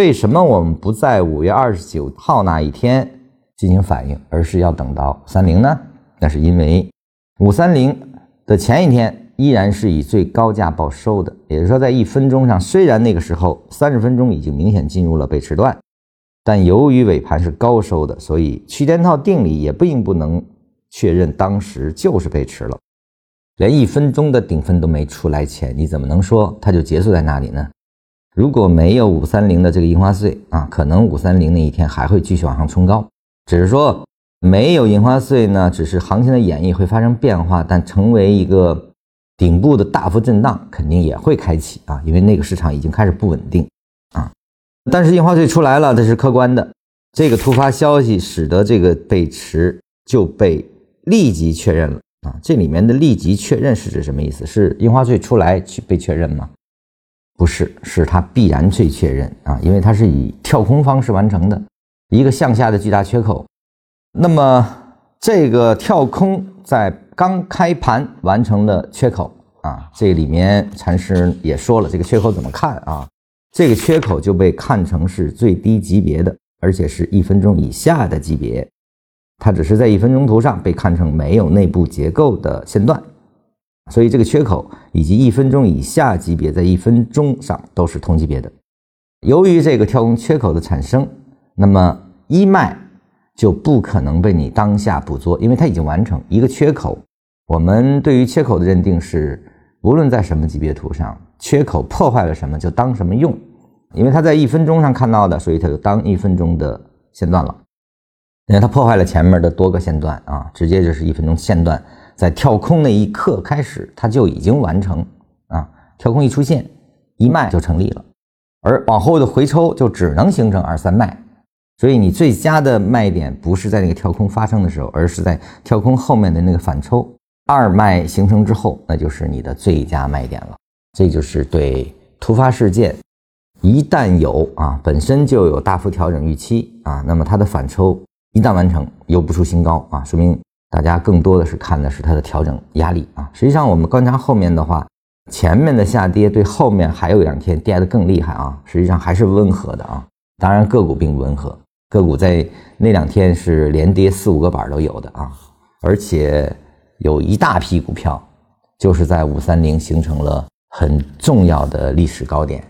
为什么我们不在五月二十九号那一天进行反应，而是要等到三零呢？那是因为五三零的前一天依然是以最高价报收的，也就是说，在一分钟上，虽然那个时候三十分钟已经明显进入了被持段，但由于尾盘是高收的，所以区间套定理也并不能确认当时就是被持了。连一分钟的顶分都没出来前，你怎么能说它就结束在那里呢？如果没有五三零的这个印花税啊，可能五三零那一天还会继续往上冲高。只是说没有印花税呢，只是行情的演绎会发生变化，但成为一个顶部的大幅震荡肯定也会开启啊，因为那个市场已经开始不稳定啊。但是印花税出来了，这是客观的。这个突发消息使得这个背驰就被立即确认了啊。这里面的立即确认是指什么意思？是印花税出来去被确认吗？不是，是它必然最确认啊，因为它是以跳空方式完成的一个向下的巨大缺口。那么这个跳空在刚开盘完成了缺口啊，这里面禅师也说了，这个缺口怎么看啊？这个缺口就被看成是最低级别的，而且是一分钟以下的级别，它只是在一分钟图上被看成没有内部结构的线段。所以这个缺口以及一分钟以下级别在一分钟上都是同级别的。由于这个跳空缺口的产生，那么一卖就不可能被你当下捕捉，因为它已经完成一个缺口。我们对于缺口的认定是，无论在什么级别图上，缺口破坏了什么就当什么用，因为它在一分钟上看到的，所以它就当一分钟的线段了。因为它破坏了前面的多个线段啊，直接就是一分钟线段。在跳空那一刻开始，它就已经完成啊！跳空一出现，一卖就成立了，而往后的回抽就只能形成二三卖。所以你最佳的卖点不是在那个跳空发生的时候，而是在跳空后面的那个反抽二卖形成之后，那就是你的最佳卖点了。这就是对突发事件，一旦有啊，本身就有大幅调整预期啊，那么它的反抽一旦完成，又不出新高啊，说明。大家更多的是看的是它的调整压力啊，实际上我们观察后面的话，前面的下跌对后面还有两天跌得更厉害啊，实际上还是温和的啊。当然个股并不温和，个股在那两天是连跌四五个板都有的啊，而且有一大批股票就是在五三零形成了很重要的历史高点。